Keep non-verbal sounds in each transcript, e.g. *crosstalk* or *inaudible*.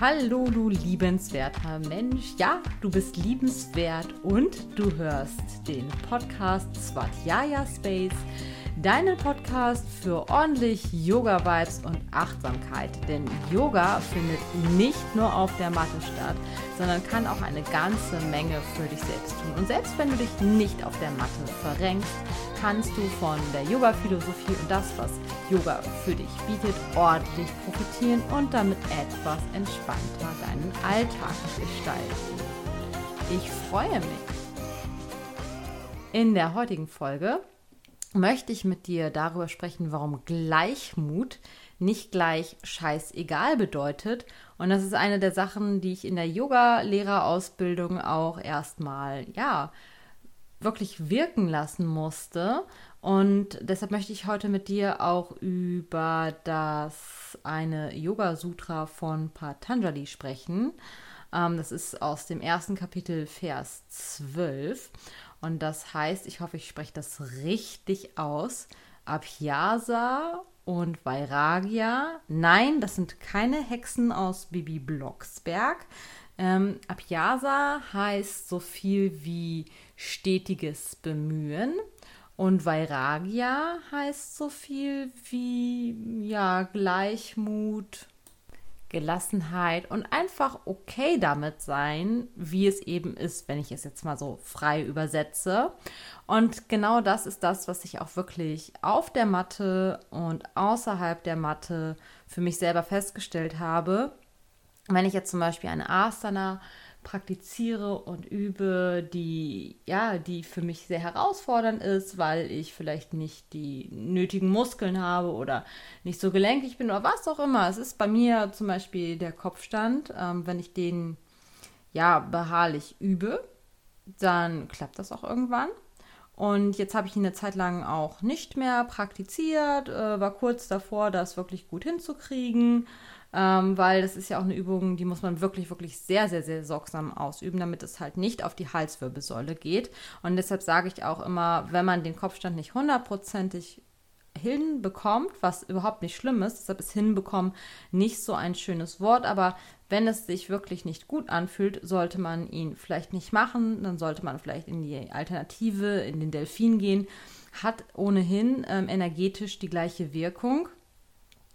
Hallo, du liebenswerter Mensch. Ja, du bist liebenswert und du hörst den Podcast Svatjaya Space, deinen Podcast für ordentlich Yoga-Vibes und Achtsamkeit. Denn Yoga findet nicht nur auf der Matte statt, sondern kann auch eine ganze Menge für dich selbst tun. Und selbst wenn du dich nicht auf der Matte verrenkst, kannst du von der Yoga-Philosophie und das, was Yoga für dich bietet, ordentlich profitieren und damit etwas entspannter deinen Alltag gestalten. Ich freue mich. In der heutigen Folge möchte ich mit dir darüber sprechen, warum Gleichmut nicht gleich scheißegal bedeutet. Und das ist eine der Sachen, die ich in der Yoga-Lehrerausbildung auch erstmal, ja, wirklich wirken lassen musste. Und deshalb möchte ich heute mit dir auch über das eine Yoga Sutra von Patanjali sprechen. Ähm, das ist aus dem ersten Kapitel, Vers 12. Und das heißt, ich hoffe, ich spreche das richtig aus. Abhyasa und Vairagya. Nein, das sind keine Hexen aus Bibi Blocksberg. Ähm, Abhyasa heißt so viel wie stetiges Bemühen. Und Vairagya heißt so viel wie ja, Gleichmut, Gelassenheit und einfach okay damit sein, wie es eben ist, wenn ich es jetzt mal so frei übersetze. Und genau das ist das, was ich auch wirklich auf der Matte und außerhalb der Matte für mich selber festgestellt habe. Wenn ich jetzt zum Beispiel eine Asana praktiziere und übe, die ja, die für mich sehr herausfordernd ist, weil ich vielleicht nicht die nötigen Muskeln habe oder nicht so gelenkig bin oder was auch immer. Es ist bei mir zum Beispiel der Kopfstand, ähm, wenn ich den ja beharrlich übe, dann klappt das auch irgendwann. Und jetzt habe ich ihn eine Zeit lang auch nicht mehr praktiziert, äh, war kurz davor, das wirklich gut hinzukriegen ähm, weil das ist ja auch eine Übung, die muss man wirklich, wirklich sehr, sehr, sehr sorgsam ausüben, damit es halt nicht auf die Halswirbelsäule geht. Und deshalb sage ich auch immer, wenn man den Kopfstand nicht hundertprozentig hinbekommt, was überhaupt nicht schlimm ist, deshalb ist hinbekommen nicht so ein schönes Wort, aber wenn es sich wirklich nicht gut anfühlt, sollte man ihn vielleicht nicht machen, dann sollte man vielleicht in die Alternative, in den Delfin gehen, hat ohnehin ähm, energetisch die gleiche Wirkung.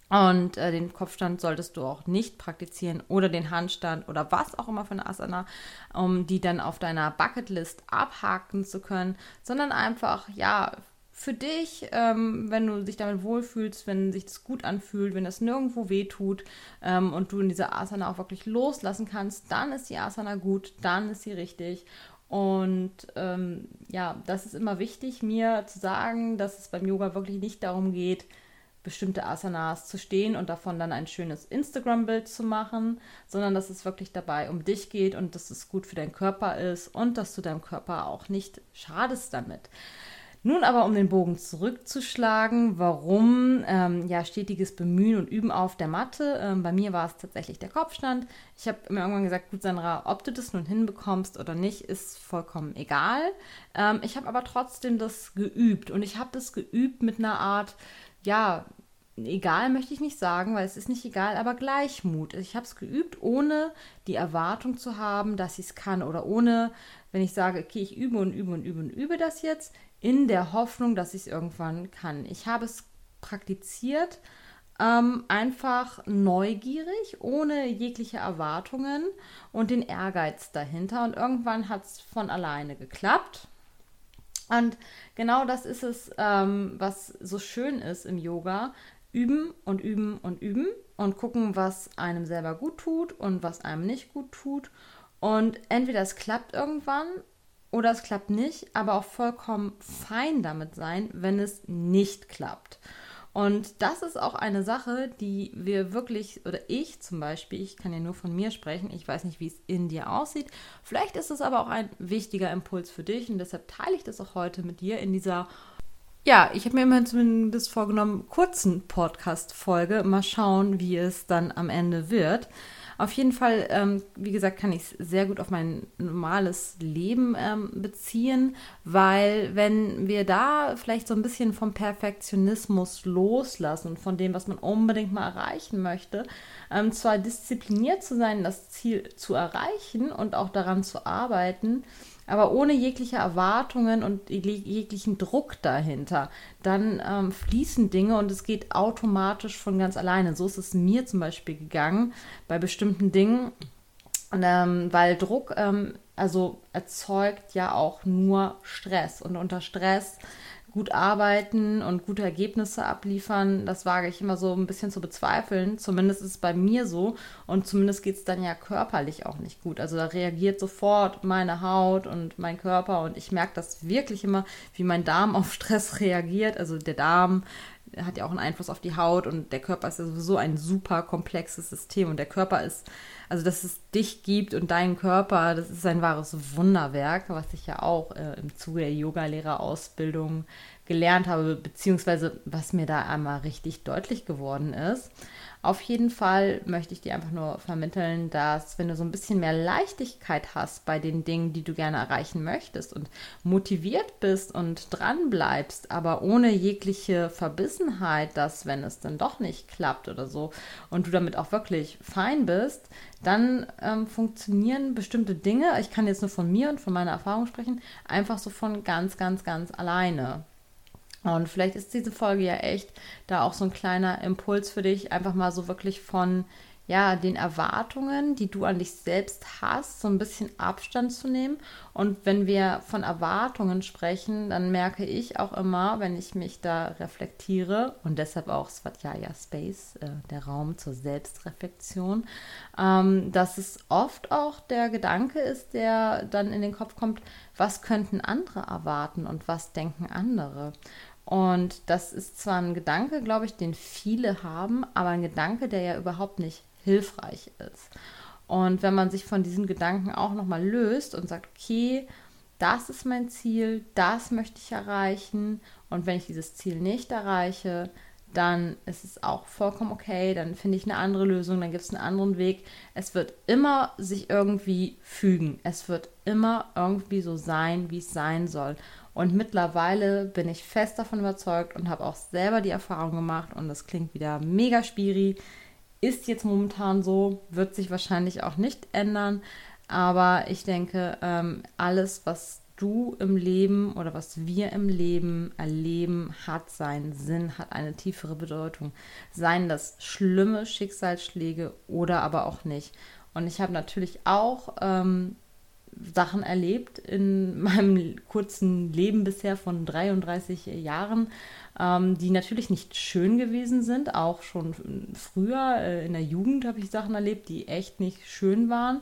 Und äh, den Kopfstand solltest du auch nicht praktizieren oder den Handstand oder was auch immer für eine Asana, um die dann auf deiner Bucketlist abhaken zu können, sondern einfach, ja, für dich, ähm, wenn du dich damit wohlfühlst, wenn sich das gut anfühlt, wenn das nirgendwo wehtut ähm, und du in dieser Asana auch wirklich loslassen kannst, dann ist die Asana gut, dann ist sie richtig. Und ähm, ja, das ist immer wichtig, mir zu sagen, dass es beim Yoga wirklich nicht darum geht, bestimmte Asanas zu stehen und davon dann ein schönes Instagram-Bild zu machen, sondern dass es wirklich dabei um dich geht und dass es gut für deinen Körper ist und dass du deinem Körper auch nicht schadest damit. Nun aber, um den Bogen zurückzuschlagen, warum ähm, ja stetiges Bemühen und Üben auf der Matte. Ähm, bei mir war es tatsächlich der Kopfstand. Ich habe mir irgendwann gesagt, gut, Sandra, ob du das nun hinbekommst oder nicht, ist vollkommen egal. Ähm, ich habe aber trotzdem das geübt und ich habe das geübt mit einer Art, ja, egal möchte ich nicht sagen, weil es ist nicht egal, aber Gleichmut. Ich habe es geübt, ohne die Erwartung zu haben, dass ich es kann oder ohne, wenn ich sage, okay, ich übe und übe und übe und übe das jetzt, in der Hoffnung, dass ich es irgendwann kann. Ich habe es praktiziert, ähm, einfach neugierig, ohne jegliche Erwartungen und den Ehrgeiz dahinter. Und irgendwann hat es von alleine geklappt. Und genau das ist es, ähm, was so schön ist im Yoga, üben und üben und üben und gucken, was einem selber gut tut und was einem nicht gut tut. Und entweder es klappt irgendwann oder es klappt nicht, aber auch vollkommen fein damit sein, wenn es nicht klappt. Und das ist auch eine Sache, die wir wirklich, oder ich zum Beispiel, ich kann ja nur von mir sprechen, ich weiß nicht, wie es in dir aussieht. Vielleicht ist es aber auch ein wichtiger Impuls für dich und deshalb teile ich das auch heute mit dir in dieser ja, ich habe mir immerhin zumindest vorgenommen, kurzen Podcast-Folge. Mal schauen, wie es dann am Ende wird. Auf jeden Fall, ähm, wie gesagt, kann ich es sehr gut auf mein normales Leben ähm, beziehen, weil wenn wir da vielleicht so ein bisschen vom Perfektionismus loslassen von dem, was man unbedingt mal erreichen möchte, ähm, zwar diszipliniert zu sein, das Ziel zu erreichen und auch daran zu arbeiten, aber ohne jegliche Erwartungen und jeglichen Druck dahinter, dann ähm, fließen Dinge und es geht automatisch von ganz alleine. So ist es mir zum Beispiel gegangen bei bestimmten Dingen, ähm, weil Druck ähm, also erzeugt ja auch nur Stress und unter Stress gut arbeiten und gute Ergebnisse abliefern, das wage ich immer so ein bisschen zu bezweifeln. Zumindest ist es bei mir so und zumindest geht es dann ja körperlich auch nicht gut. Also da reagiert sofort meine Haut und mein Körper und ich merke das wirklich immer, wie mein Darm auf Stress *laughs* reagiert. Also der Darm hat ja auch einen Einfluss auf die Haut und der Körper ist ja sowieso ein super komplexes System und der Körper ist, also dass es dich gibt und deinen Körper, das ist ein wahres Wunderwerk, was ich ja auch äh, im Zuge der Yogalehrerausbildung gelernt habe, beziehungsweise was mir da einmal richtig deutlich geworden ist. Auf jeden Fall möchte ich dir einfach nur vermitteln, dass wenn du so ein bisschen mehr Leichtigkeit hast bei den Dingen, die du gerne erreichen möchtest und motiviert bist und dran bleibst, aber ohne jegliche Verbissenheit, dass wenn es dann doch nicht klappt oder so und du damit auch wirklich fein bist, dann ähm, funktionieren bestimmte Dinge, ich kann jetzt nur von mir und von meiner Erfahrung sprechen, einfach so von ganz, ganz, ganz alleine. Und vielleicht ist diese Folge ja echt da auch so ein kleiner Impuls für dich, einfach mal so wirklich von ja, den Erwartungen, die du an dich selbst hast, so ein bisschen Abstand zu nehmen. Und wenn wir von Erwartungen sprechen, dann merke ich auch immer, wenn ich mich da reflektiere und deshalb auch Svatjaya Space, äh, der Raum zur Selbstreflexion, ähm, dass es oft auch der Gedanke ist, der dann in den Kopf kommt, was könnten andere erwarten und was denken andere. Und das ist zwar ein Gedanke, glaube ich, den viele haben, aber ein Gedanke, der ja überhaupt nicht hilfreich ist. Und wenn man sich von diesen Gedanken auch nochmal löst und sagt, okay, das ist mein Ziel, das möchte ich erreichen und wenn ich dieses Ziel nicht erreiche, dann ist es auch vollkommen okay, dann finde ich eine andere Lösung, dann gibt es einen anderen Weg. Es wird immer sich irgendwie fügen. Es wird immer irgendwie so sein, wie es sein soll. Und mittlerweile bin ich fest davon überzeugt und habe auch selber die Erfahrung gemacht und das klingt wieder mega spiri. Ist jetzt momentan so, wird sich wahrscheinlich auch nicht ändern. Aber ich denke, ähm, alles, was du im Leben oder was wir im Leben erleben, hat seinen Sinn, hat eine tiefere Bedeutung. Seien das schlimme Schicksalsschläge oder aber auch nicht. Und ich habe natürlich auch ähm, Sachen erlebt in *laughs* meinem kurzen Leben bisher von 33 Jahren, ähm, die natürlich nicht schön gewesen sind. Auch schon früher äh, in der Jugend habe ich Sachen erlebt, die echt nicht schön waren.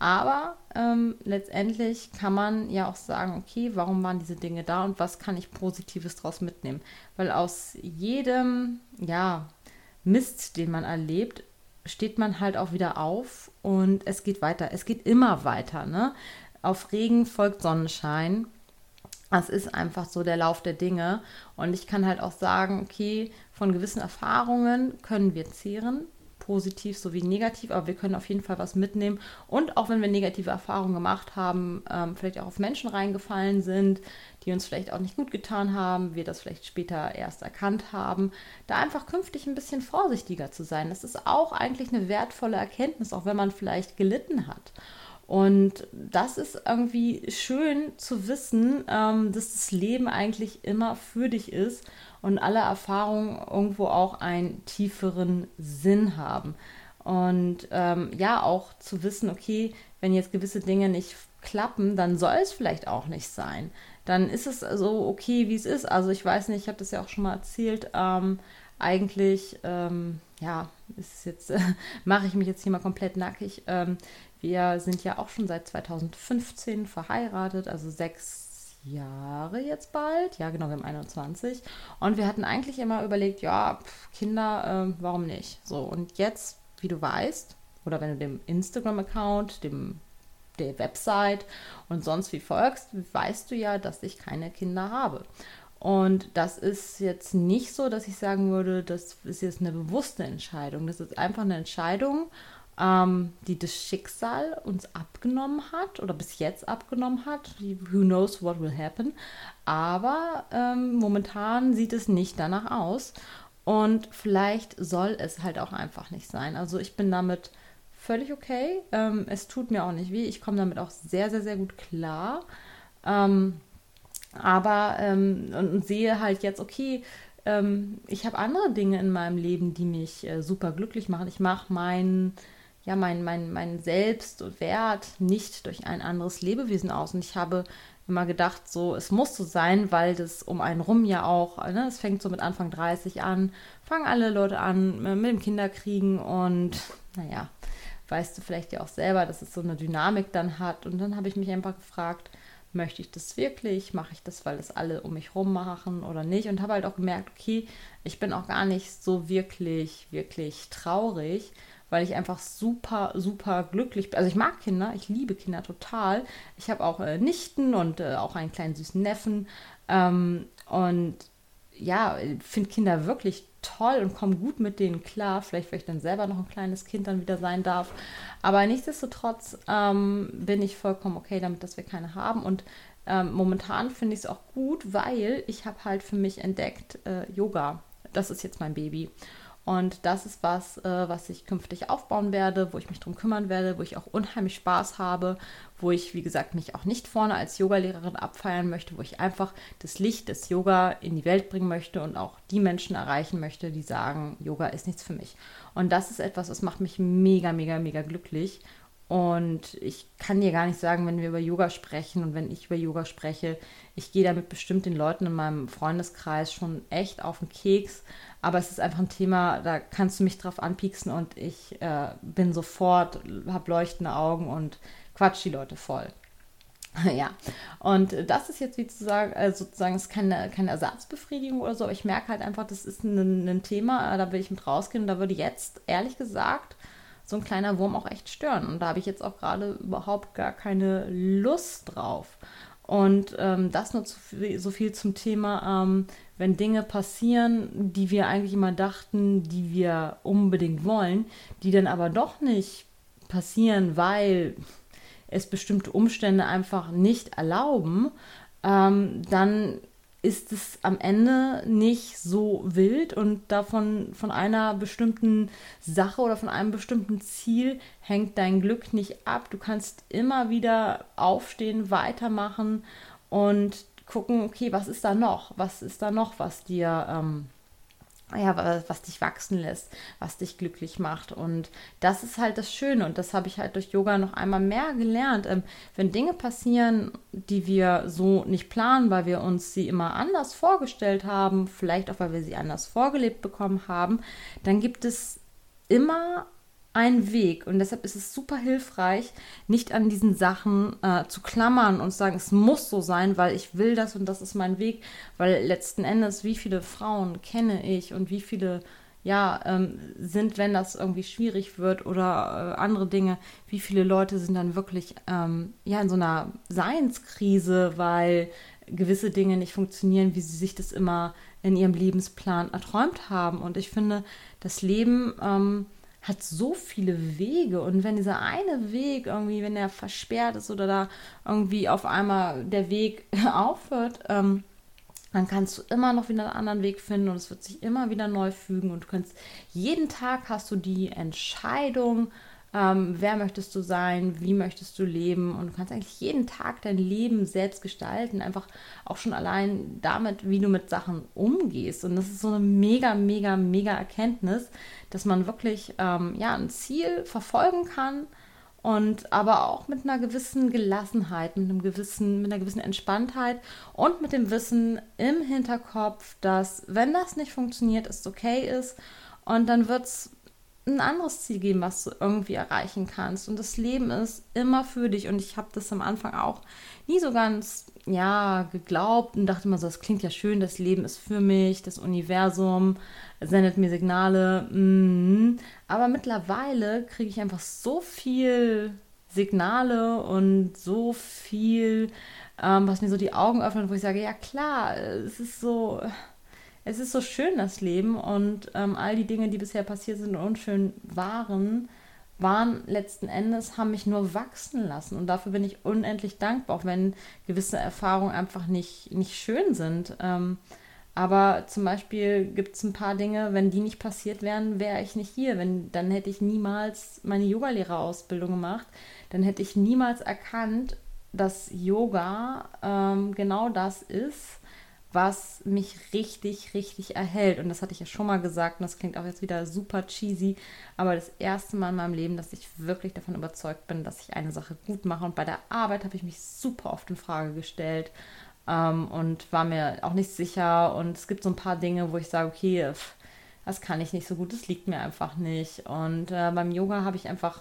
Aber ähm, letztendlich kann man ja auch sagen, okay, warum waren diese Dinge da und was kann ich Positives daraus mitnehmen? Weil aus jedem, ja, Mist, den man erlebt, steht man halt auch wieder auf und es geht weiter. Es geht immer weiter. Ne? Auf Regen folgt Sonnenschein. Das ist einfach so der Lauf der Dinge. Und ich kann halt auch sagen, okay, von gewissen Erfahrungen können wir zehren, positiv sowie negativ, aber wir können auf jeden Fall was mitnehmen. Und auch wenn wir negative Erfahrungen gemacht haben, ähm, vielleicht auch auf Menschen reingefallen sind, die uns vielleicht auch nicht gut getan haben, wir das vielleicht später erst erkannt haben, da einfach künftig ein bisschen vorsichtiger zu sein. Das ist auch eigentlich eine wertvolle Erkenntnis, auch wenn man vielleicht gelitten hat. Und das ist irgendwie schön zu wissen, ähm, dass das Leben eigentlich immer für dich ist und alle Erfahrungen irgendwo auch einen tieferen Sinn haben. Und ähm, ja, auch zu wissen, okay, wenn jetzt gewisse Dinge nicht klappen, dann soll es vielleicht auch nicht sein. Dann ist es so okay, wie es ist. Also ich weiß nicht, ich habe das ja auch schon mal erzählt. Ähm, eigentlich, ähm, ja, ist jetzt, äh, *laughs* mache ich mich jetzt hier mal komplett nackig. Ähm, wir sind ja auch schon seit 2015 verheiratet, also sechs Jahre jetzt bald. Ja, genau, wir haben 21. Und wir hatten eigentlich immer überlegt, ja, pf, Kinder, äh, warum nicht? So, und jetzt, wie du weißt, oder wenn du dem Instagram-Account, dem der Website und sonst wie folgst, weißt du ja, dass ich keine Kinder habe. Und das ist jetzt nicht so, dass ich sagen würde, das ist jetzt eine bewusste Entscheidung. Das ist einfach eine Entscheidung, ähm, die das Schicksal uns abgenommen hat oder bis jetzt abgenommen hat. Who knows what will happen. Aber ähm, momentan sieht es nicht danach aus. Und vielleicht soll es halt auch einfach nicht sein. Also ich bin damit völlig okay. Ähm, es tut mir auch nicht weh. Ich komme damit auch sehr, sehr, sehr gut klar. Ähm, aber ähm, und sehe halt jetzt, okay, ähm, ich habe andere Dinge in meinem Leben, die mich äh, super glücklich machen. Ich mache mein, ja, mein, mein, mein Selbst und Wert nicht durch ein anderes Lebewesen aus. Und ich habe immer gedacht, so, es muss so sein, weil das um einen rum ja auch, ne, es fängt so mit Anfang 30 an, fangen alle Leute an äh, mit dem Kinderkriegen und naja, weißt du vielleicht ja auch selber, dass es so eine Dynamik dann hat. Und dann habe ich mich einfach gefragt, möchte ich das wirklich? Mache ich das, weil es alle um mich rum machen oder nicht? Und habe halt auch gemerkt, okay, ich bin auch gar nicht so wirklich, wirklich traurig, weil ich einfach super, super glücklich bin. Also ich mag Kinder, ich liebe Kinder total. Ich habe auch äh, Nichten und äh, auch einen kleinen süßen Neffen. Ähm, und ja, finde Kinder wirklich toll und komme gut mit denen klar. Vielleicht, weil ich dann selber noch ein kleines Kind dann wieder sein darf. Aber nichtsdestotrotz ähm, bin ich vollkommen okay damit, dass wir keine haben. Und ähm, momentan finde ich es auch gut, weil ich habe halt für mich entdeckt, äh, Yoga. Das ist jetzt mein Baby. Und das ist was, äh, was ich künftig aufbauen werde, wo ich mich drum kümmern werde, wo ich auch unheimlich Spaß habe, wo ich, wie gesagt, mich auch nicht vorne als Yogalehrerin abfeiern möchte, wo ich einfach das Licht des Yoga in die Welt bringen möchte und auch die Menschen erreichen möchte, die sagen, Yoga ist nichts für mich. Und das ist etwas, das macht mich mega, mega, mega glücklich. Und ich kann dir gar nicht sagen, wenn wir über Yoga sprechen und wenn ich über Yoga spreche, ich gehe damit bestimmt den Leuten in meinem Freundeskreis schon echt auf den Keks. Aber es ist einfach ein Thema, da kannst du mich drauf anpieksen und ich äh, bin sofort, habe leuchtende Augen und quatsch die Leute voll. *laughs* ja, und das ist jetzt wie zu sagen, also sozusagen, ist keine, keine Ersatzbefriedigung oder so, aber ich merke halt einfach, das ist ein, ein Thema, da will ich mit rausgehen und da würde jetzt, ehrlich gesagt, so ein kleiner Wurm auch echt stören. Und da habe ich jetzt auch gerade überhaupt gar keine Lust drauf. Und ähm, das nur zu, so viel zum Thema, ähm, wenn Dinge passieren, die wir eigentlich immer dachten, die wir unbedingt wollen, die dann aber doch nicht passieren, weil es bestimmte Umstände einfach nicht erlauben, ähm, dann ist es am Ende nicht so wild und davon von einer bestimmten Sache oder von einem bestimmten Ziel hängt dein Glück nicht ab. Du kannst immer wieder aufstehen, weitermachen und gucken, okay, was ist da noch? Was ist da noch, was dir ähm, ja, was dich wachsen lässt, was dich glücklich macht. Und das ist halt das Schöne. Und das habe ich halt durch Yoga noch einmal mehr gelernt. Ähm, wenn Dinge passieren, die wir so nicht planen, weil wir uns sie immer anders vorgestellt haben, vielleicht auch weil wir sie anders vorgelebt bekommen haben, dann gibt es immer ein Weg und deshalb ist es super hilfreich, nicht an diesen Sachen äh, zu klammern und zu sagen, es muss so sein, weil ich will das und das ist mein Weg, weil letzten Endes, wie viele Frauen kenne ich und wie viele ja, ähm, sind, wenn das irgendwie schwierig wird oder äh, andere Dinge, wie viele Leute sind dann wirklich ähm, ja in so einer Seinskrise, weil gewisse Dinge nicht funktionieren, wie sie sich das immer in ihrem Lebensplan erträumt haben. Und ich finde, das Leben ähm, hat so viele Wege. Und wenn dieser eine Weg irgendwie, wenn er versperrt ist oder da irgendwie auf einmal der Weg *laughs* aufhört, ähm, dann kannst du immer noch wieder einen anderen Weg finden und es wird sich immer wieder neu fügen. Und du kannst jeden Tag hast du die Entscheidung, ähm, wer möchtest du sein, wie möchtest du leben? Und du kannst eigentlich jeden Tag dein Leben selbst gestalten, einfach auch schon allein damit, wie du mit Sachen umgehst. Und das ist so eine mega, mega, mega Erkenntnis, dass man wirklich ähm, ja ein Ziel verfolgen kann und aber auch mit einer gewissen Gelassenheit, mit einem gewissen, mit einer gewissen Entspanntheit und mit dem Wissen im Hinterkopf, dass wenn das nicht funktioniert, es okay ist. Und dann wird es ein anderes Ziel geben, was du irgendwie erreichen kannst. Und das Leben ist immer für dich. Und ich habe das am Anfang auch nie so ganz, ja, geglaubt und dachte immer so, das klingt ja schön, das Leben ist für mich, das Universum sendet mir Signale. Mm. Aber mittlerweile kriege ich einfach so viel Signale und so viel, ähm, was mir so die Augen öffnet, wo ich sage, ja klar, es ist so es ist so schön, das Leben und ähm, all die Dinge, die bisher passiert sind und unschön waren, waren letzten Endes, haben mich nur wachsen lassen. Und dafür bin ich unendlich dankbar, auch wenn gewisse Erfahrungen einfach nicht, nicht schön sind. Ähm, aber zum Beispiel gibt es ein paar Dinge, wenn die nicht passiert wären, wäre ich nicht hier. Wenn, dann hätte ich niemals meine Yogalehrerausbildung gemacht. Dann hätte ich niemals erkannt, dass Yoga ähm, genau das ist, was mich richtig, richtig erhält. Und das hatte ich ja schon mal gesagt und das klingt auch jetzt wieder super cheesy, aber das erste Mal in meinem Leben, dass ich wirklich davon überzeugt bin, dass ich eine Sache gut mache. Und bei der Arbeit habe ich mich super oft in Frage gestellt ähm, und war mir auch nicht sicher. Und es gibt so ein paar Dinge, wo ich sage, okay, das kann ich nicht so gut, das liegt mir einfach nicht. Und äh, beim Yoga habe ich einfach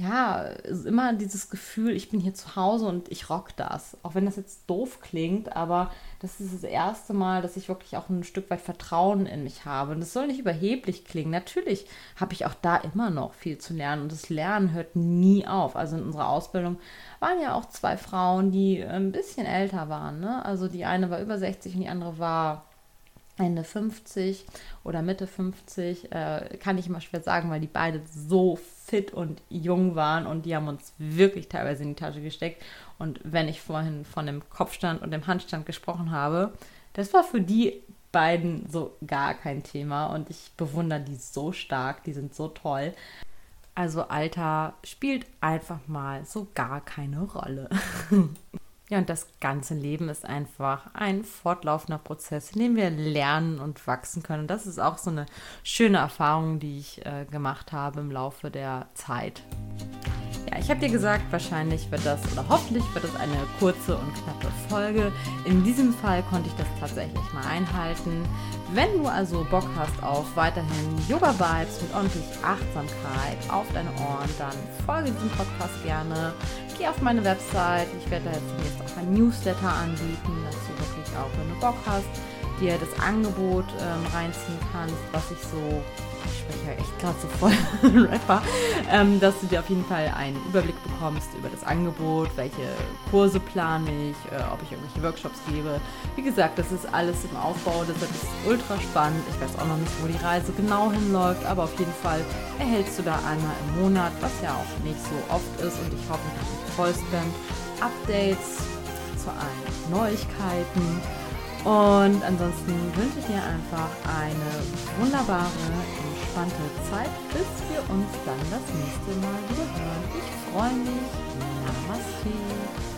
ja, immer dieses Gefühl, ich bin hier zu Hause und ich rock das. Auch wenn das jetzt doof klingt, aber das ist das erste Mal, dass ich wirklich auch ein Stück weit Vertrauen in mich habe. Und das soll nicht überheblich klingen. Natürlich habe ich auch da immer noch viel zu lernen und das Lernen hört nie auf. Also in unserer Ausbildung waren ja auch zwei Frauen, die ein bisschen älter waren. Ne? Also die eine war über 60 und die andere war Ende 50 oder Mitte 50, äh, kann ich immer schwer sagen, weil die beide so fit und jung waren und die haben uns wirklich teilweise in die Tasche gesteckt. Und wenn ich vorhin von dem Kopfstand und dem Handstand gesprochen habe, das war für die beiden so gar kein Thema und ich bewundere die so stark, die sind so toll. Also Alter spielt einfach mal so gar keine Rolle. *laughs* Ja, und das ganze Leben ist einfach ein fortlaufender Prozess, in dem wir lernen und wachsen können. Und das ist auch so eine schöne Erfahrung, die ich äh, gemacht habe im Laufe der Zeit. Ja, ich habe dir gesagt, wahrscheinlich wird das oder hoffentlich wird das eine kurze und knappe Folge. In diesem Fall konnte ich das tatsächlich mal einhalten. Wenn du also Bock hast auf weiterhin Yoga Vibes mit ordentlich Achtsamkeit auf deine Ohren, dann folge diesem Podcast gerne. Geh auf meine Website. Ich werde da jetzt auch ein Newsletter anbieten, dass du wirklich auch, wenn du Bock hast, dir das Angebot ähm, reinziehen kannst, was ich so ich spreche ja echt gerade so voll *laughs* Rapper, ähm, dass du dir auf jeden Fall einen Überblick bekommst über das Angebot, welche Kurse plane ich, äh, ob ich irgendwelche Workshops gebe. Wie gesagt, das ist alles im Aufbau, deshalb ist ultra spannend. Ich weiß auch noch nicht, wo die Reise genau hinläuft, aber auf jeden Fall erhältst du da einmal im Monat, was ja auch nicht so oft ist und ich hoffe, dass du vollspam Updates zu allen Neuigkeiten und ansonsten wünsche ich dir einfach eine wunderbare, entspannte Zeit, bis wir uns dann das nächste Mal wieder hören. Ich freue mich. Namaste.